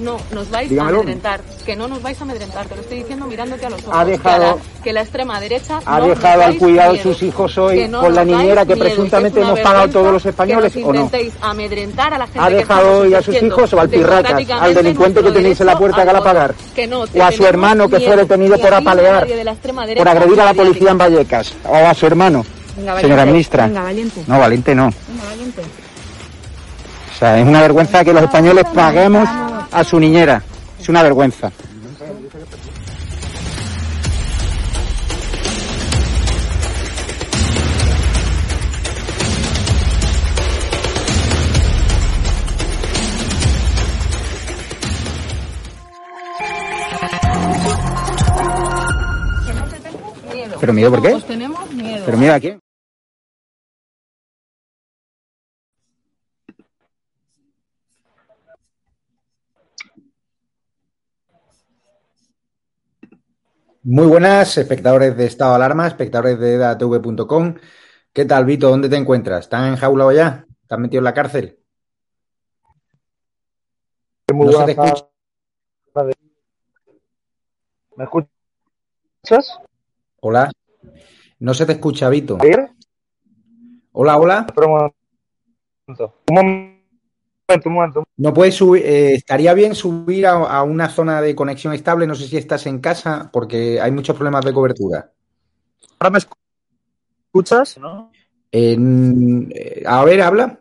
No, nos vais Dígamelo. a amedrentar. Que no nos vais a amedrentar. Te lo estoy diciendo mirándote a los ojos. Ha dejado- Que, a la, que la extrema derecha ¿Ha no dejado al cuidado de sus hijos hoy no con la niñera que miedo, presuntamente hemos pagado todos los españoles, que o no? nos intentéis amedrentar a la gente ¿Ha dejado hoy a sus hijos o al pirracas, al delincuente que tenéis en la puerta al que la pagar? Que no, ¿O a su hermano que fue detenido ni por a a apalear, de la por agredir a la policía en Vallecas? ¿O a su hermano? Venga, Señora ministra. Venga, valiente. No, valiente no. Venga, valiente. O sea, es una vergüenza que los españoles paguemos a su niñera. Es una vergüenza. ¿Pero miedo por qué? Pues tenemos miedo. ¿Pero miedo a quién? Muy buenas, espectadores de Estado de Alarma, espectadores de edatv.com. ¿Qué tal, Vito? ¿Dónde te encuentras? ¿Estás enjaulado ya? ¿Estás metido en la cárcel? Muy No se te escucha. ¿Me escuchas? Hola. No se te escucha, Vito. Hola, hola. Espera un momento. Un momento, un momento. No puedes subir, eh, estaría bien subir a, a una zona de conexión estable. No sé si estás en casa, porque hay muchos problemas de cobertura. ¿Ahora me escuchas? ¿No? En- eh, a ver, habla.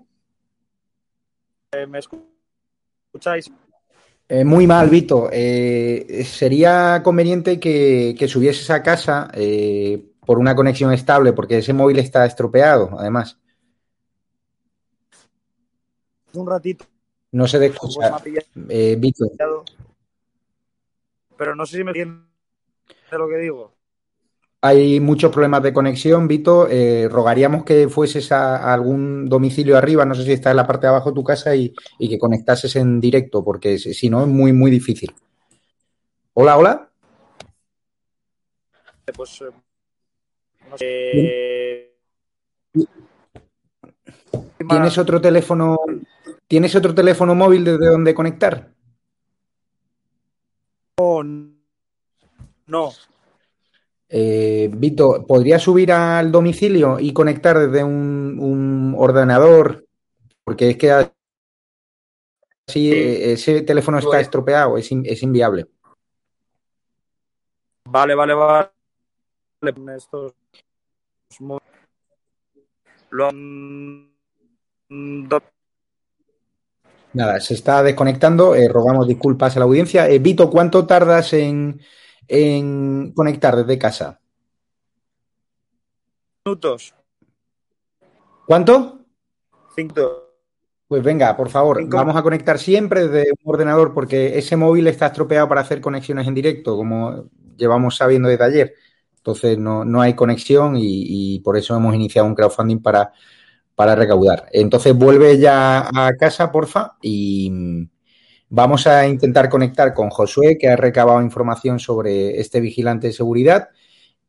Eh, ¿Me escucháis? Eh, muy mal, Vito. Eh, sería conveniente que, que subieses a casa eh, por una conexión estable, porque ese móvil está estropeado, además. Un ratito. No se te escucha. Eh, Pero no sé si me entiende lo que digo. hay muchos problemas de conexión, Vito. Eh, rogaríamos que fueses a, a algún domicilio arriba, no sé si está en la parte de abajo de tu casa, y, y que conectases en directo, porque si no es muy, muy difícil. Hola, hola. Pues. eh, no sé. ¿Tienes otro teléfono? ¿Tienes otro teléfono móvil desde donde conectar? No. Eh, Vito, ¿podrías subir al domicilio y conectar desde un, un ordenador? Porque es que así eh, ese teléfono está estropeado, es, in- es inviable. Vale, vale, vale. Estos. Lo han. do- Nada, se está desconectando. eh, rogamos disculpas a la audiencia. Eh, Vito, ¿cuánto tardas en, en conectar desde casa? minutos. ¿Cuánto? Cinco. Pues venga, por favor, Cinco. vamos a conectar siempre desde un ordenador porque ese móvil está estropeado para hacer conexiones en directo, como llevamos sabiendo desde ayer. Entonces no, no hay conexión y, por eso hemos iniciado un crowdfunding para, para recaudar. Entonces vuelve ya a casa, porfa, y mm, vamos a intentar conectar con Josué, que ha recabado información sobre este vigilante de seguridad,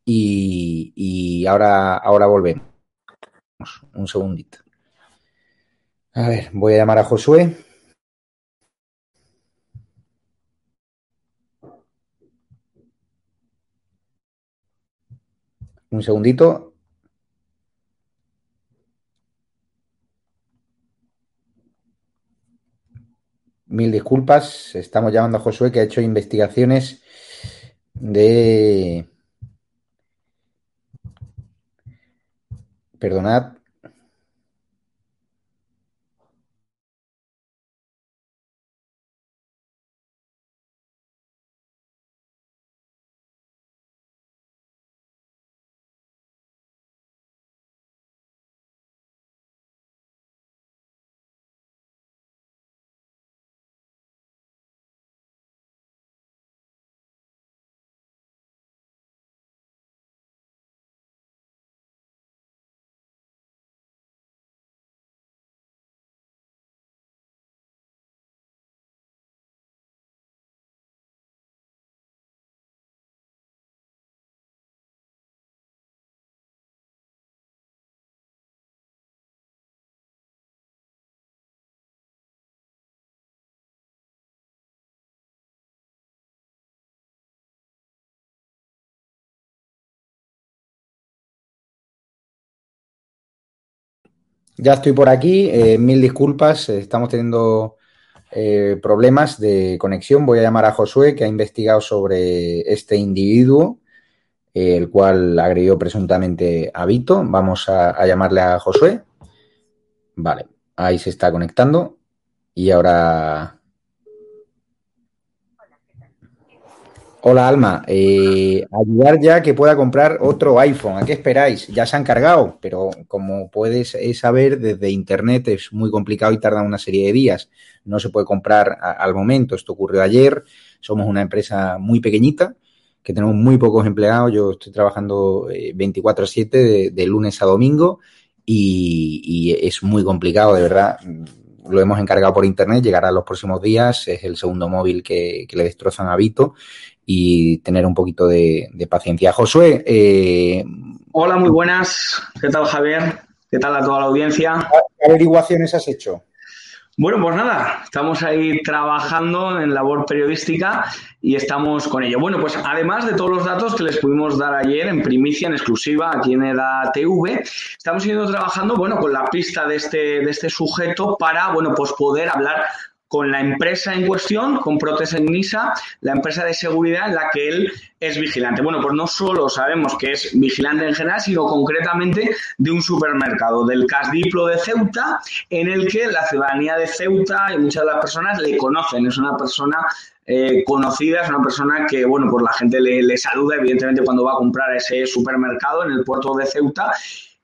y, y ahora, ahora volvemos. Un segundito. A ver, voy a llamar a Josué. Un segundito. Mil disculpas. Estamos llamando a Josué que ha hecho investigaciones de... Perdonad. Ya estoy por aquí. eh, mil disculpas. Estamos teniendo eh, problemas de conexión. Voy a llamar a Josué, que ha investigado sobre este individuo, eh, el cual agredió presuntamente a Vito. Vamos a llamarle a Josué. Vale, ahí se está conectando. Y ahora. Hola Alma, eh, ayudar ya que pueda comprar otro iPhone. ¿A qué esperáis? Ya se han cargado, pero como puedes eh, saber, desde internet es muy complicado y tarda una serie de días. No se puede comprar al momento. Esto ocurrió ayer. Somos una empresa muy pequeñita que tenemos muy pocos empleados. Yo estoy trabajando eh, 24/7 de, de lunes a domingo y, es muy complicado, de verdad. Lo hemos encargado por internet, llegará los próximos días. Es el segundo móvil que, que le destrozan a Vito y tener un poquito de, de paciencia. Josué, eh, Hola, muy buenas. ¿Qué tal, Javier? ¿Qué tal a toda la audiencia? ¿qué averiguaciones has hecho? Bueno, pues nada, estamos ahí trabajando en labor periodística y estamos con ello. Bueno, pues además de todos los datos que les pudimos dar ayer en primicia, en exclusiva, aquí en EDA TV, estamos yendo trabajando, bueno, con la pista de este, de este sujeto para, bueno, pues poder hablar con la empresa en cuestión, con Protesen Nisa, la empresa de seguridad en la que él es vigilante. Bueno, pues no solo sabemos que es vigilante en general, sino concretamente de un supermercado, del Casdiplo de Ceuta, en el que la ciudadanía de Ceuta y muchas de las personas le conocen. Es una persona eh, conocida, es una persona que, bueno, pues la gente le, le saluda, evidentemente, cuando va a comprar a ese supermercado en el puerto de Ceuta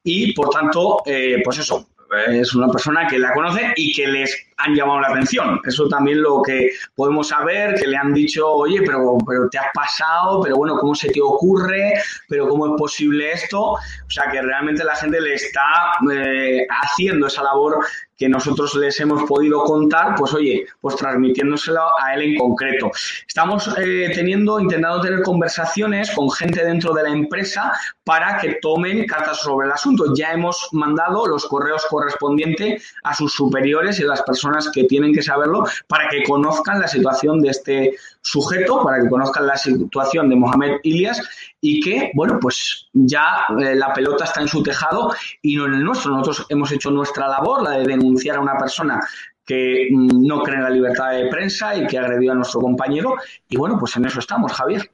y, por tanto, eh, pues eso, es una persona que la conoce y que les han llamado la atención. Eso también lo que podemos saber, que le han dicho, oye, pero, pero te has pasado, pero bueno, ¿cómo se te ocurre? ¿Pero cómo es posible esto? O sea, que realmente la gente le está eh, haciendo esa labor que nosotros les hemos podido contar, pues oye, pues transmitiéndoselo a él en concreto. Estamos eh, teniendo, intentando tener conversaciones con gente dentro de la empresa para que tomen cartas sobre el asunto. Ya hemos mandado los correos correspondientes a sus superiores y a las personas que tienen que saberlo para que conozcan la situación de este sujeto, para que conozcan la situación de Mohamed Ilias y que, bueno, pues ya eh, la pelota está en su tejado y no en el nuestro. Nosotros hemos hecho nuestra labor, la de denunciar a una persona que mm, no cree en la libertad de prensa y que agredió a nuestro compañero. Y bueno, pues en eso estamos, Javier.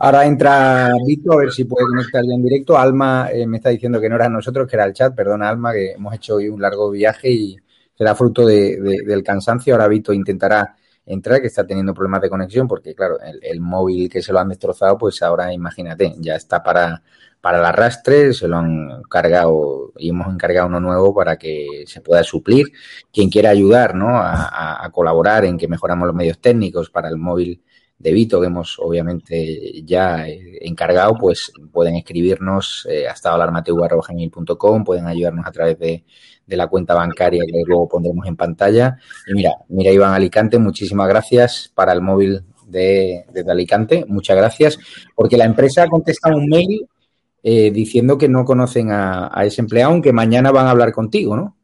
Ahora entra Vito, a ver si puede conectar ya en directo. Alma eh, me está diciendo que no era nosotros, que era el chat. Perdona, Alma, que hemos hecho hoy un largo viaje y será fruto de, de, del cansancio. Ahora Vito intentará entrar, que está teniendo problemas de conexión, porque claro, el, el móvil que se lo han destrozado, pues ahora imagínate, ya está para, para el arrastre, se lo han cargado y hemos encargado uno nuevo para que se pueda suplir. Quien quiera ayudar ¿no? a, a- a colaborar en que mejoramos los medios técnicos para el móvil de Vito, que hemos obviamente ya eh, encargado, pues pueden escribirnos eh, hasta alarmateu.com, pueden ayudarnos a través de, la cuenta bancaria que luego pondremos en pantalla. Y mira, mira Iván Alicante, muchísimas gracias para el móvil de, desde Alicante, muchas gracias, porque la empresa ha contestado un mail eh, diciendo que no conocen a, a ese empleado, aunque mañana van a hablar contigo, ¿no?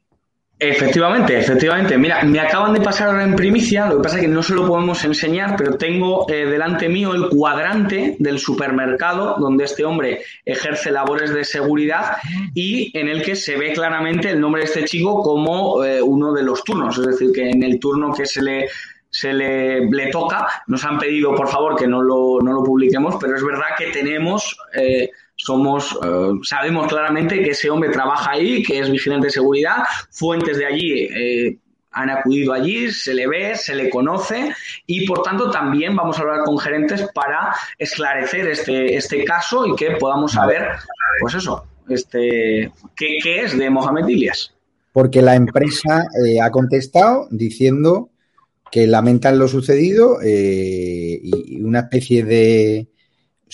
Efectivamente, efectivamente. Mira, me acaban de pasar ahora en primicia, lo que pasa es que no se lo podemos enseñar, pero tengo eh, delante mío el cuadrante del supermercado donde este hombre ejerce labores de seguridad y en el que se ve claramente el nombre de este chico como eh, uno de los turnos, es decir, que en el turno que se le se le, le toca, nos han pedido por favor que no lo, no lo publiquemos, pero es verdad que tenemos eh, somos, eh, sabemos claramente que ese hombre trabaja ahí, que es vigilante de seguridad, fuentes de allí eh, han acudido allí, se le ve, se le conoce y por tanto también vamos a hablar con gerentes para esclarecer este, este caso y que podamos saber, pues eso, este, qué, qué es de Mohamed Ilias. Porque la empresa eh, ha contestado diciendo que lamentan lo sucedido y una especie de,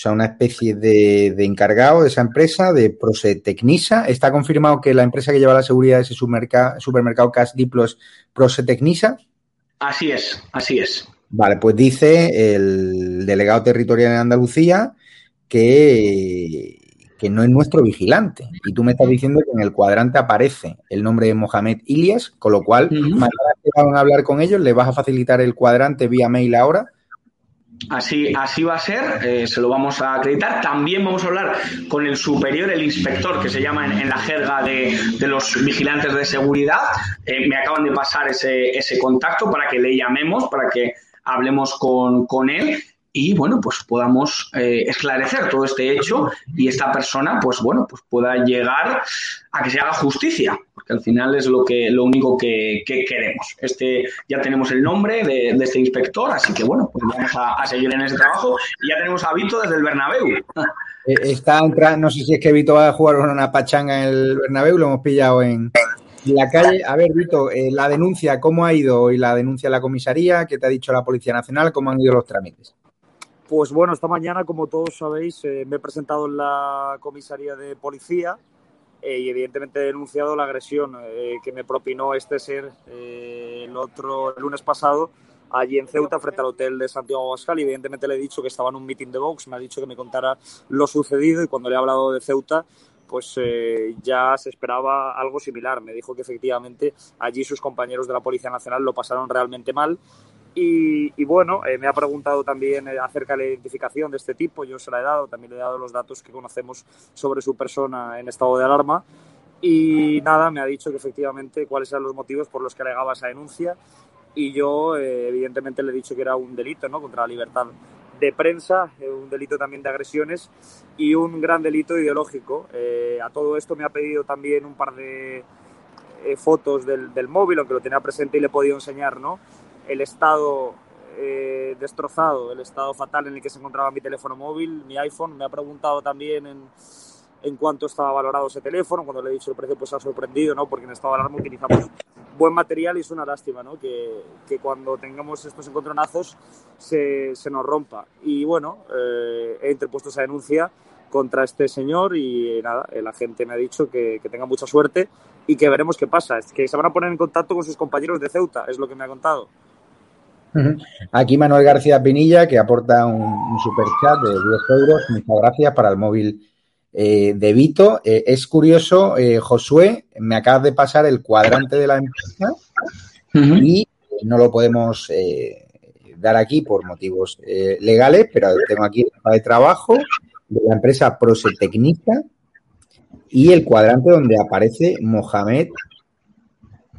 sea, una especie de, de, encargado de esa empresa, de Prosetecnisa. Está confirmado que la empresa que lleva la seguridad de ese supermercado, supermercado Cash Diplo es Prosetecnisa. Así es, así es. Vale, pues dice el delegado territorial en Andalucía que, que no es nuestro vigilante. Y tú me estás diciendo que en el cuadrante aparece el nombre de Mohamed Ilias, con lo cual, uh -huh. mañana que van a hablar con ellos, ¿le vas a facilitar el cuadrante vía mail ahora? Así, así va a ser, eh, se lo vamos a acreditar. También vamos a hablar con el superior, el inspector, que se llama en, la jerga de, de, los vigilantes de seguridad. Eh, me acaban de pasar ese, ese, contacto para que le llamemos, para que hablemos con, con él y bueno, pues podamos eh, esclarecer todo este hecho y esta persona, pues bueno, pues pueda llegar a que se haga justicia, al final es lo que lo único que, que queremos. Este ya tenemos el nombre de, de, este inspector, así que bueno, pues vamos a, a, seguir en ese trabajo y ya tenemos a Vito desde el Bernabéu. Eh, está entrando, no sé si es que Vito va a jugar una pachanga en el Bernabéu, lo hemos pillado en, la calle, a ver, Vito, eh, la denuncia, ¿cómo ha ido hoy la denuncia a la comisaría? ¿Qué te ha dicho la Policía Nacional? ¿Cómo han ido los trámites? Pues bueno, esta mañana, como todos sabéis, eh, me he presentado en la comisaría de policía eh, y evidentemente he denunciado la agresión eh, que me propinó este ser el otro lunes pasado allí en Ceuta frente al hotel de Santiago Abascal y evidentemente le he dicho que estaba en un meeting de Vox, me ha dicho que me contara lo sucedido y cuando le he hablado de Ceuta pues eh, ya se esperaba algo similar. Me dijo que efectivamente allí sus compañeros de la Policía Nacional lo pasaron realmente mal y, y, bueno, eh, me ha preguntado también eh, acerca de la identificación de este tipo, yo se la he dado, también le he dado los datos que conocemos sobre su persona en estado de alarma y nada, me ha dicho que efectivamente cuáles eran los motivos por los que alegaba esa denuncia y yo eh, evidentemente le he dicho que era un delito ¿no? contra la libertad de prensa, eh, un delito también de agresiones y un gran delito ideológico. Eh, a todo esto me ha pedido también un par de fotos del, del móvil, aunque lo tenía presente y le he podido enseñar, ¿no? El estado eh, destrozado, el estado fatal en el que se encontraba mi teléfono móvil, mi iPhone. Me ha preguntado también en, en cuánto estaba valorado ese teléfono. Cuando le he dicho el precio, pues ha sorprendido, ¿no? Porque en estado de alarma utilizamos buen material y es una lástima, ¿no? Que, que cuando tengamos estos encontronazos se, se nos rompa. Y bueno, eh, he interpuesto esa denuncia contra este señor y nada, la gente me ha dicho que, que tenga mucha suerte y que veremos qué pasa. Es que se van a poner en contacto con sus compañeros de Ceuta, es lo que me ha contado. Aquí Manuel García Pinilla, que aporta un, un super chat de 10 euros. Muchas gracias para el móvil eh, de Vito. Eh, es curioso, eh, Josué, me acabas de pasar el cuadrante de la empresa uh -huh. y no lo podemos dar aquí por motivos legales, pero tengo aquí el de trabajo de la empresa Prosetecnica y el cuadrante donde aparece Mohamed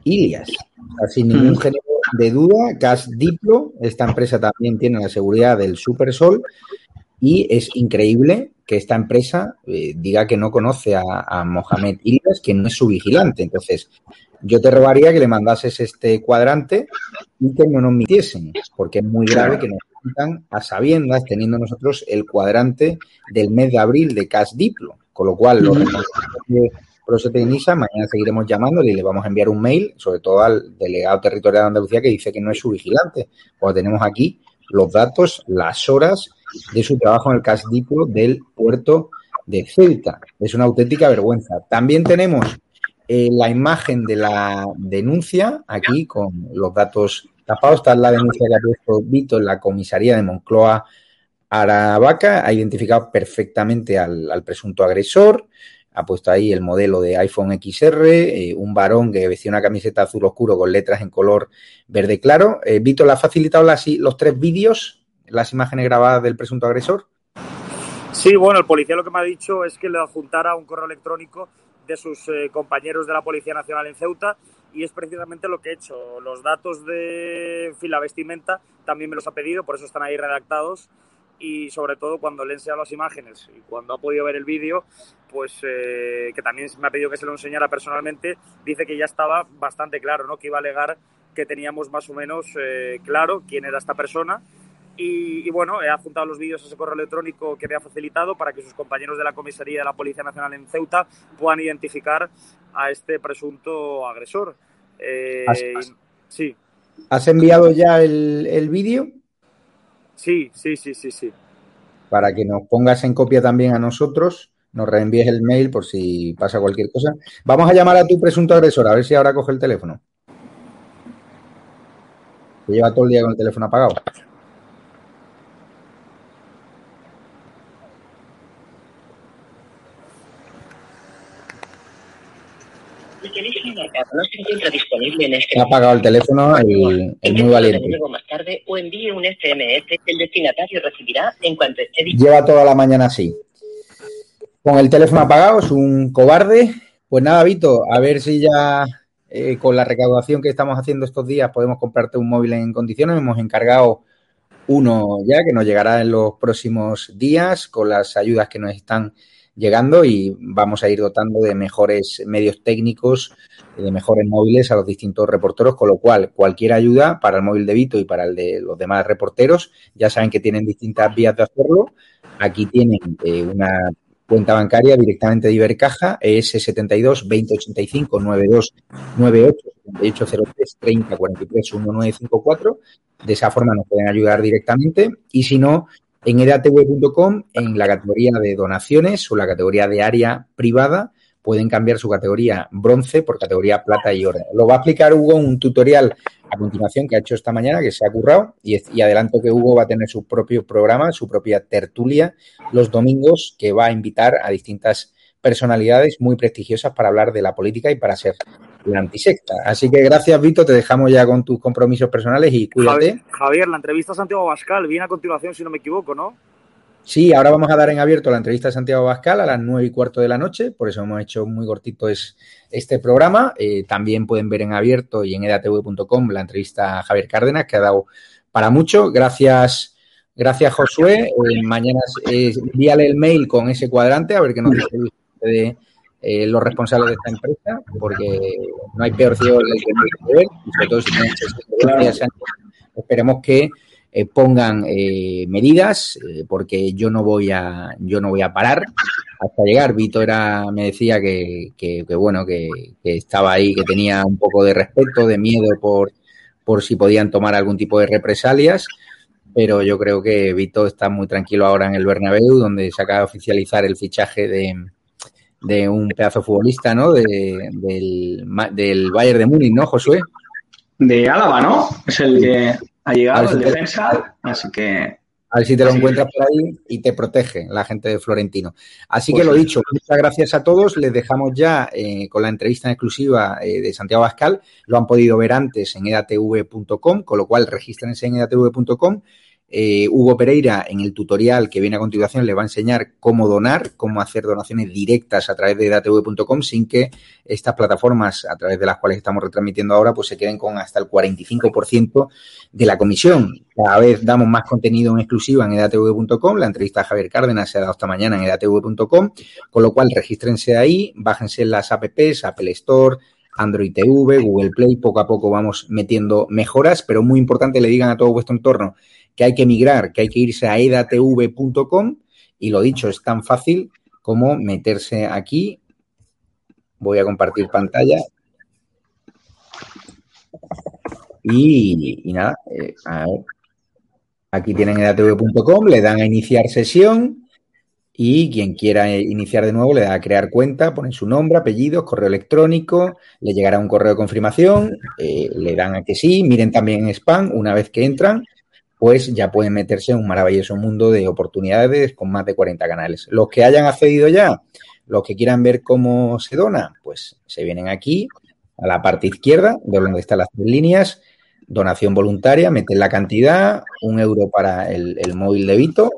Ilias. O sea, sin ningún género de duda, Gas Diplo, esta empresa también tiene la seguridad del Supersol y es increíble que esta empresa eh, diga que no conoce a, a Mohamed Ilyas, que no es su vigilante. Entonces, yo te rogaría que le mandases este cuadrante y que no nos mintiesen, porque es muy grave que nos mientan a sabiendas, teniendo nosotros el cuadrante del mes de abril de Cash Diplo. Con lo cual, los y Nisa, mañana seguiremos llamándole y le vamos a enviar un mail, sobre todo al delegado territorial de Andalucía, que dice que no es su vigilante. Pues tenemos aquí los datos, las horas de su trabajo en el Cash Diplo del puerto de Ceuta. Es una auténtica vergüenza. También tenemos eh, la imagen de la denuncia aquí con los datos tapados. Está la denuncia que ha puesto Vito en la comisaría de Moncloa Aravaca. Ha identificado perfectamente al presunto agresor. Ha puesto ahí el modelo de iPhone XR, eh, un varón que vestía una camiseta azul oscuro con letras en color verde claro. Eh, Vito, ¿le ha facilitado los tres vídeos, las imágenes grabadas del presunto agresor? Sí, bueno, el policía lo que me ha dicho es que le adjuntara un correo electrónico de sus eh, compañeros de la Policía Nacional en Ceuta y es precisamente lo que he hecho. Los datos de en la vestimenta también me los ha pedido, por eso están ahí redactados y sobre todo cuando le he enseñado las imágenes y cuando ha podido ver el vídeo, pues eh, que también me ha pedido que se lo enseñara personalmente, dice que ya estaba bastante claro, ¿no? Que iba a alegar que teníamos más o menos eh, claro quién era esta persona y, y, bueno, he adjuntado los vídeos a ese correo electrónico que me ha facilitado para que sus compañeros de la comisaría de la Policía Nacional en Ceuta puedan identificar a este presunto agresor. Eh, Has- has- sí, ¿Has enviado ya el, el vídeo? Sí, sí, sí, sí, sí. Para que nos pongas en copia también a nosotros, nos reenvíes el mail por si pasa cualquier cosa. Vamos a llamar a tu presunto agresor, a ver si ahora coge el teléfono. Que lleva todo el día con el teléfono apagado. No se encuentra disponible en este Ha apagado el teléfono el, el muy valiente. nuevo más tarde o envíe un SMS que el destinatario recibirá en cuanto esté disponible. Lleva toda la mañana así. Con el teléfono apagado, es un cobarde. Pues nada, Vito, a ver si ya eh, con la recaudación que estamos haciendo estos días podemos comprarte un móvil en condiciones. Hemos encargado uno ya que nos llegará en los próximos días con las ayudas que nos están llegando y vamos a ir dotando de mejores medios técnicos, de mejores móviles a los distintos reporteros, con lo cual cualquier ayuda para el móvil de Vito y para el de los demás reporteros, ya saben que tienen distintas vías de hacerlo. Aquí tienen eh, una cuenta bancaria directamente de Ibercaja, ES 72 2085 92 98 7803 30 43 1954. De esa forma nos pueden ayudar directamente y si no, en edatv.com, en la categoría de donaciones o la categoría de área privada, pueden cambiar su categoría bronce por categoría plata y oro. Lo va a explicar Hugo un tutorial a continuación que ha hecho esta mañana, que se ha currado, y, y adelanto que Hugo va a tener su propio programa, su propia tertulia los domingos, que va a invitar a distintas personalidades muy prestigiosas para hablar de la política y para ser la antisecta. Así que gracias, Vito, te dejamos ya con tus compromisos personales y cuídate. Javier, Javier, la entrevista a Santiago Bascal viene a continuación, si no me equivoco, ¿no? Sí, ahora vamos a dar en abierto la entrevista de Santiago Bascal a las nueve y cuarto de la noche, por eso hemos hecho muy cortito es, este programa. Eh, también pueden ver en abierto y en edatv.com la entrevista a Javier Cárdenas, que ha dado para mucho. Gracias, gracias Josué. Eh, mañana eh, envíale el mail con ese cuadrante a ver qué nos dice de eh, los responsables de esta empresa, porque no hay peor ciego que el que no quiere ver, y sobre todo si tienen esperemos que eh, pongan eh, medidas, porque yo no voy a, yo no voy a parar hasta llegar. Vito era, me decía que, que, que bueno, que, que, estaba ahí, que tenía un poco de respeto, de miedo por, por si podían tomar algún tipo de represalias. Pero yo creo que Vito está muy tranquilo ahora en el Bernabéu, donde se acaba de oficializar el fichaje de, de un pedazo futbolista, ¿no? De, del, del Bayern de Múnich, ¿no, Josué? De Álava, ¿no? Es el que ha llegado, el defensa, así que... A ver si te lo encuentras por ahí y te protege la gente de Florentino. Así que lo dicho, muchas gracias a todos. Les dejamos ya eh, con la entrevista en exclusiva eh, de Santiago Bascal. Lo han podido ver antes en edatv.com, con lo cual regístrense en edatv.com. Eh, Hugo Pereira, en el tutorial que viene a continuación, le va a enseñar cómo donar, cómo hacer donaciones directas a través de datv.com sin que estas plataformas a través de las cuales estamos retransmitiendo ahora, pues se queden con hasta el 45% de la comisión. Cada vez damos más contenido en exclusiva en edatv.com. La entrevista a Javier Cárdenas se ha dado esta mañana en edatv.com, con lo cual regístrense ahí, bájense las apps, Apple Store, Android TV, Google Play, poco a poco vamos metiendo mejoras, pero muy importante le digan a todo vuestro entorno que hay que migrar, que hay que irse a edatv.com y lo dicho, es tan fácil como meterse aquí. Voy a compartir pantalla. Y, nada, eh, aquí tienen edatv.com, le dan a iniciar sesión y quien quiera iniciar de nuevo le da a crear cuenta, ponen su nombre, apellidos, correo electrónico, le llegará un correo de confirmación, eh, le dan a que sí, miren también en spam una vez que entran pues ya pueden meterse en un maravilloso mundo de oportunidades con más de 40 canales. Los que hayan accedido ya, los que quieran ver cómo se dona, pues se vienen aquí a la parte izquierda, de donde están las tres líneas, donación voluntaria, meten la cantidad, un euro para el, el móvil de Vito,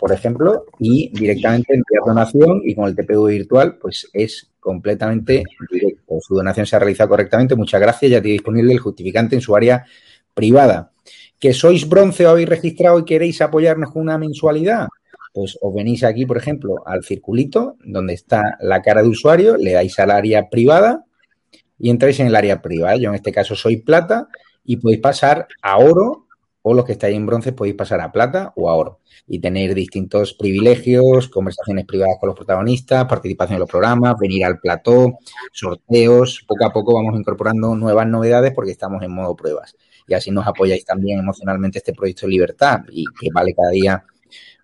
por ejemplo, y directamente enviar donación y con el TPU virtual, pues es completamente directo. Su donación se ha realizado correctamente. Muchas gracias. Ya tiene disponible el justificante en su área privada que sois bronce o habéis registrado y queréis apoyarnos con una mensualidad, pues os venís aquí, por ejemplo, al circulito donde está la cara de usuario, le dais al área privada y entráis en el área privada. Yo en este caso soy plata y podéis pasar a oro o los que estáis en bronce podéis pasar a plata o a oro y tener distintos privilegios, conversaciones privadas con los protagonistas, participación en los programas, venir al plató, sorteos. Poco a poco vamos incorporando nuevas novedades porque estamos en modo pruebas y así nos apoyáis también emocionalmente este proyecto de libertad y que vale cada día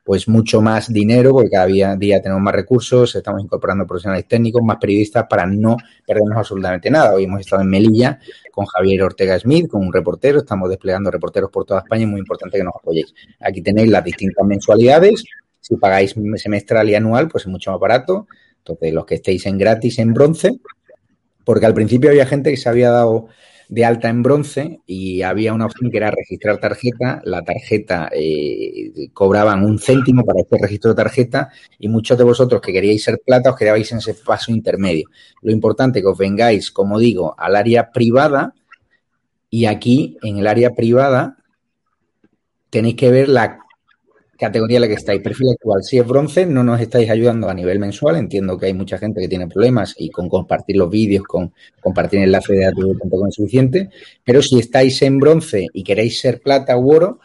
pues mucho más dinero porque cada día, día tenemos más recursos, estamos incorporando profesionales técnicos, más periodistas para no perdernos absolutamente nada. Hoy hemos estado en Melilla con Javier Ortega Smith, con un reportero, estamos desplegando reporteros por toda España, es muy importante que nos apoyéis. Aquí tenéis las distintas mensualidades, si pagáis semestral y anual, pues es mucho más barato. Entonces, los que estéis en gratis en bronce, porque al principio había gente que se había dado de alta en bronce y había una opción que era registrar tarjeta. La tarjeta eh, cobraban un céntimo para este registro de tarjeta y muchos de vosotros que queríais ser plata os quedabais en ese paso intermedio. Lo importante es que os vengáis, como digo, al área privada y aquí en el área privada tenéis que ver la categoría en la que estáis, perfil actual. Si es bronce, no nos estáis ayudando a nivel mensual. Entiendo que hay mucha gente que tiene problemas y con compartir los vídeos, con compartir el enlace de datos es suficiente. Pero si estáis en bronce y queréis ser plata u oro,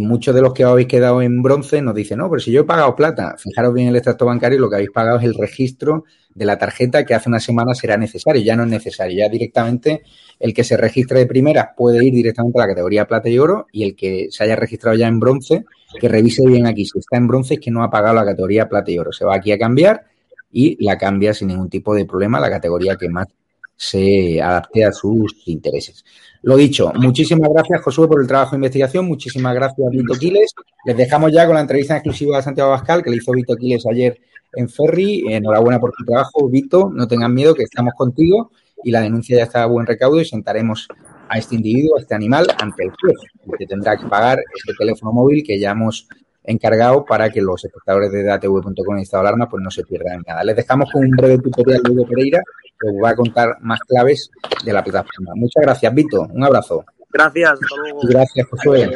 muchos de los que habéis quedado en bronce nos dicen, no, pero si yo he pagado plata, fijaros bien el extracto bancario, lo que habéis pagado es el registro de la tarjeta que hace una semana será necesario, ya no es necesario, ya directamente el que se registre de primera puede ir directamente a la categoría plata y oro y el que se haya registrado ya en bronce que revise bien aquí. Si está en bronce es que no ha pagado la categoría plata y oro. Se va aquí a cambiar y la cambia sin ningún tipo de problema la categoría que más se adapte a sus intereses. Lo dicho, muchísimas gracias Josué por el trabajo de investigación, muchísimas gracias Vito Quiles. Les dejamos ya con la entrevista exclusiva de Santiago Bascal que le hizo Vito Quiles ayer en Ferry. Enhorabuena por tu trabajo, Vito, no tengan miedo que estamos contigo y la denuncia ya está a buen recaudo y sentaremos a este individuo, a este animal, ante el juez, que tendrá que pagar este teléfono móvil que ya hemos encargado para que los espectadores de datv.com en estado de alarma pues no se pierdan nada. Les dejamos con un breve tutorial de Hugo Pereira que os va a contar más claves de la plataforma. Muchas gracias, Vito. Un abrazo. Gracias, hasta luego. Gracias, Josué.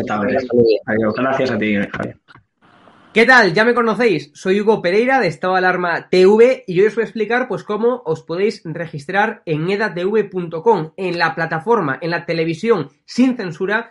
Gracias a ti, Javier. ¿Qué tal? Ya me conocéis, soy Hugo Pereira de Estado de Alarma TV y hoy os voy a explicar pues cómo os podéis registrar en edatv.com, en la plataforma, en la televisión sin censura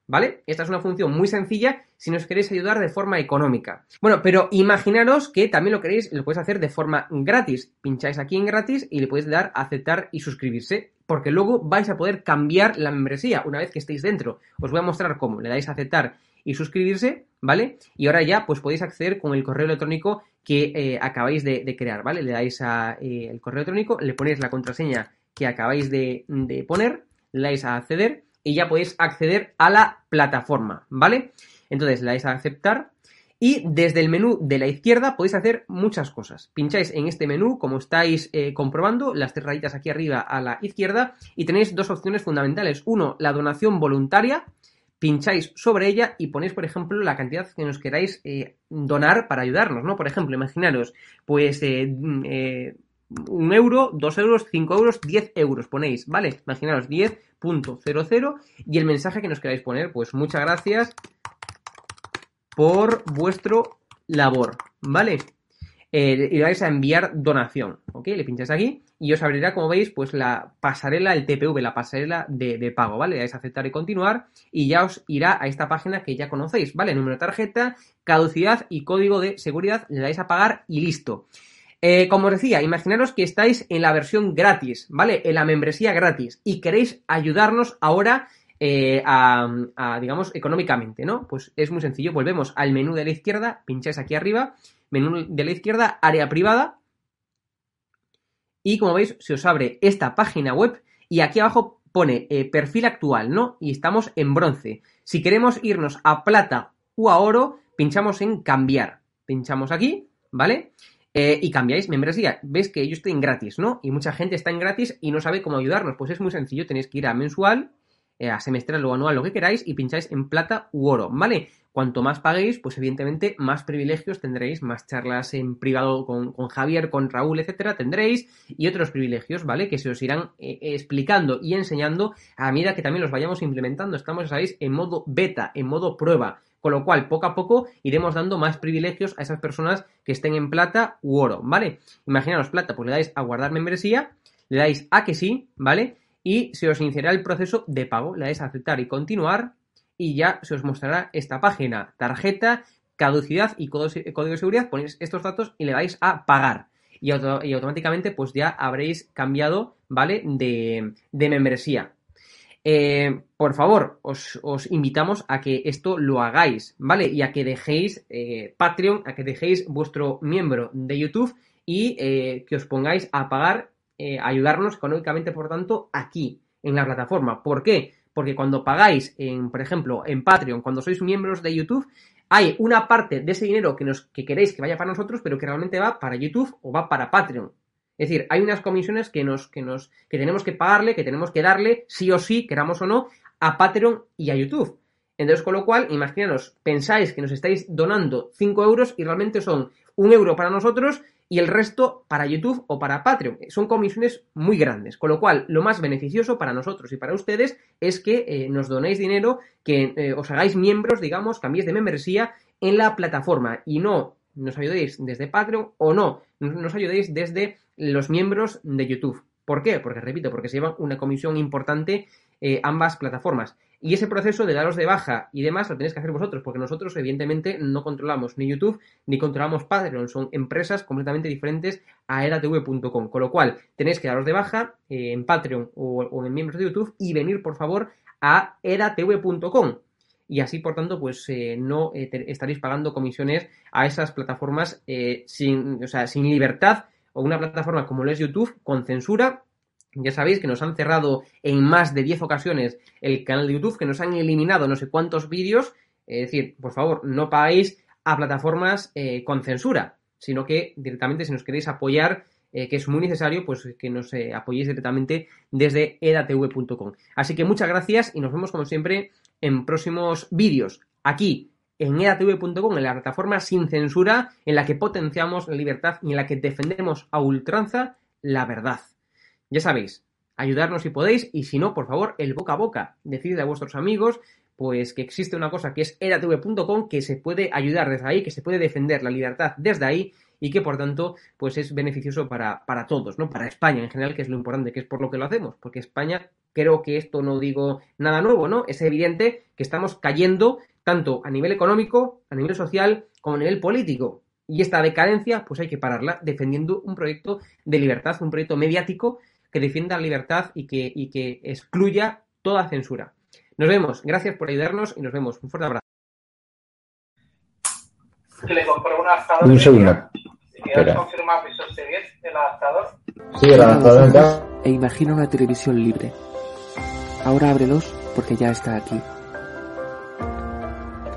¿vale? Esta es una función muy sencilla si nos queréis ayudar de forma económica. Bueno, pero imaginaros que también lo queréis, lo podéis hacer de forma gratis. Pincháis aquí en gratis y le podéis dar a aceptar y suscribirse, porque luego vais a poder cambiar la membresía una vez que estéis dentro. Os voy a mostrar cómo. Le dais a aceptar y suscribirse, ¿vale? Y ahora ya pues podéis acceder con el correo electrónico que eh, acabáis de, crear, ¿vale? Le dais a eh, el correo electrónico, le ponéis la contraseña que acabáis de, de poner, le dais a acceder y ya podéis acceder a la plataforma, ¿vale? Entonces le dais a aceptar y desde el menú de la izquierda podéis hacer muchas cosas. Pincháis en este menú, como estáis eh, comprobando, las tres rayitas aquí arriba a la izquierda y tenéis dos opciones fundamentales. Uno, la donación voluntaria. Pincháis sobre ella y ponéis, por ejemplo, la cantidad que nos queráis eh, donar para ayudarnos, ¿no? Por ejemplo, imaginaros, pues eh, un euro, dos euros, cinco euros, diez euros ponéis, ¿vale? Imaginaros 10.00 y el mensaje que nos queráis poner, pues muchas gracias por vuestro labor, ¿vale? Eh, y le vais a enviar donación, ¿ok? Le pincháis aquí y os abrirá, como veis, pues la pasarela, el TPV, la pasarela de, de pago, ¿vale? Le dais a aceptar y continuar y ya os irá a esta página que ya conocéis, ¿vale? Número de tarjeta, caducidad y código de seguridad, le dais a pagar y listo. Eh, como os decía, imaginaros que estáis en la versión gratis, ¿vale? En la membresía gratis y queréis ayudarnos ahora eh, a, a, digamos, económicamente, ¿no? Pues es muy sencillo, volvemos al menú de la izquierda, pincháis aquí arriba, menú de la izquierda, área privada, y como veis, se os abre esta página web y aquí abajo pone eh, perfil actual, ¿no? Y estamos en bronce. Si queremos irnos a plata o a oro, pinchamos en cambiar. Pinchamos aquí, ¿vale? Eh, y cambiáis membresía. Ves que estoy en gratis, ¿no? Y mucha gente está en gratis y no sabe cómo ayudarnos. Pues es muy sencillo, tenéis que ir a mensual, eh, a semestral o anual, lo que queráis, y pincháis en plata u oro, ¿vale? Cuanto más paguéis, pues evidentemente más privilegios tendréis, más charlas en privado con, con Javier, con Raúl, etcétera, tendréis, y otros privilegios, ¿vale? Que se os irán eh, explicando y enseñando a medida que también los vayamos implementando. Estamos, sabéis, en modo beta, en modo prueba. Con lo cual, poco a poco iremos dando más privilegios a esas personas que estén en plata u oro, ¿vale? Imaginaros plata, pues le dais a guardar membresía, le dais a que sí, ¿vale? Y se os iniciará el proceso de pago. Le dais a aceptar y continuar y ya se os mostrará esta página. Tarjeta, caducidad y código de seguridad. Ponéis estos datos y le dais a pagar. y, auto- y automáticamente pues ya habréis cambiado, ¿vale? De, de membresía. Eh, por favor, os, os invitamos a que esto lo hagáis, ¿vale? Y a que dejéis eh, Patreon, a que dejéis vuestro miembro de YouTube y eh, que os pongáis a pagar, ayudarnos económicamente, por tanto, aquí, en la plataforma. ¿Por qué? Porque cuando pagáis, en, por ejemplo, en Patreon, cuando sois miembros de YouTube, hay una parte de ese dinero que, nos, que queréis que vaya para nosotros, pero que realmente va para YouTube o va para Patreon. Es decir, hay unas comisiones que nos, que nos, que tenemos que pagarle, que tenemos que darle, sí o sí, queramos o no, a Patreon y a YouTube. Entonces, con lo cual, imaginaros, pensáis que nos estáis donando 5 euros y realmente son un euro para nosotros y el resto para YouTube o para Patreon. Son comisiones muy grandes, con lo cual lo más beneficioso para nosotros y para ustedes es que eh, nos donéis dinero, que eh, os hagáis miembros, digamos, cambiéis de membresía en la plataforma y no nos ayudéis desde Patreon o no nos ayudéis desde los miembros de YouTube. ¿Por qué? Porque, repito, porque se llevan una comisión importante eh, ambas plataformas. Y ese proceso de daros de baja y demás lo tenéis que hacer vosotros, porque nosotros, evidentemente, no controlamos ni YouTube ni controlamos Patreon. Son empresas completamente diferentes a edatv.com. Con lo cual, tenéis que daros de baja eh, en Patreon o, en miembros de YouTube y venir, por favor, a edatv.com. Y así, por tanto, pues eh, no estaréis pagando comisiones a esas plataformas sin, o sea, sin libertad o una plataforma como lo es YouTube con censura ya sabéis que nos han cerrado en más de 10 ocasiones el canal de YouTube, que nos han eliminado no sé cuántos vídeos. Es decir, por favor, no paguéis a plataformas eh, con censura, sino que directamente si nos queréis apoyar, eh, que es muy necesario, pues que nos eh, apoyéis directamente desde edatv.com. Así que muchas gracias y nos vemos como siempre en próximos vídeos aquí en edatv.com, en la plataforma sin censura, en la que potenciamos la libertad y en la que defendemos a ultranza la verdad. Ya sabéis, ayudarnos si podéis y si no, por favor, el boca a boca. Decidle a vuestros amigos pues que existe una cosa que es edatv.com que se puede ayudar desde ahí, que se puede defender la libertad desde ahí y que por tanto pues es beneficioso para, para todos, ¿no? Para España en general, que es lo importante, que es por lo que lo hacemos, porque España, creo que esto no digo nada nuevo, ¿no? Es evidente que estamos cayendo tanto a nivel económico, a nivel social, como a nivel político. Y esta decadencia, pues hay que pararla defendiendo un proyecto de libertad, un proyecto mediático que defienda la libertad y que, y que excluya toda censura. Nos vemos, gracias por ayudarnos y nos vemos. Un fuerte abrazo. Que le compré un adaptador. Un de segundo. quieres confirmar el adaptador. Sí, el adaptador e imagina una televisión libre. Ahora ábrelos porque ya está aquí.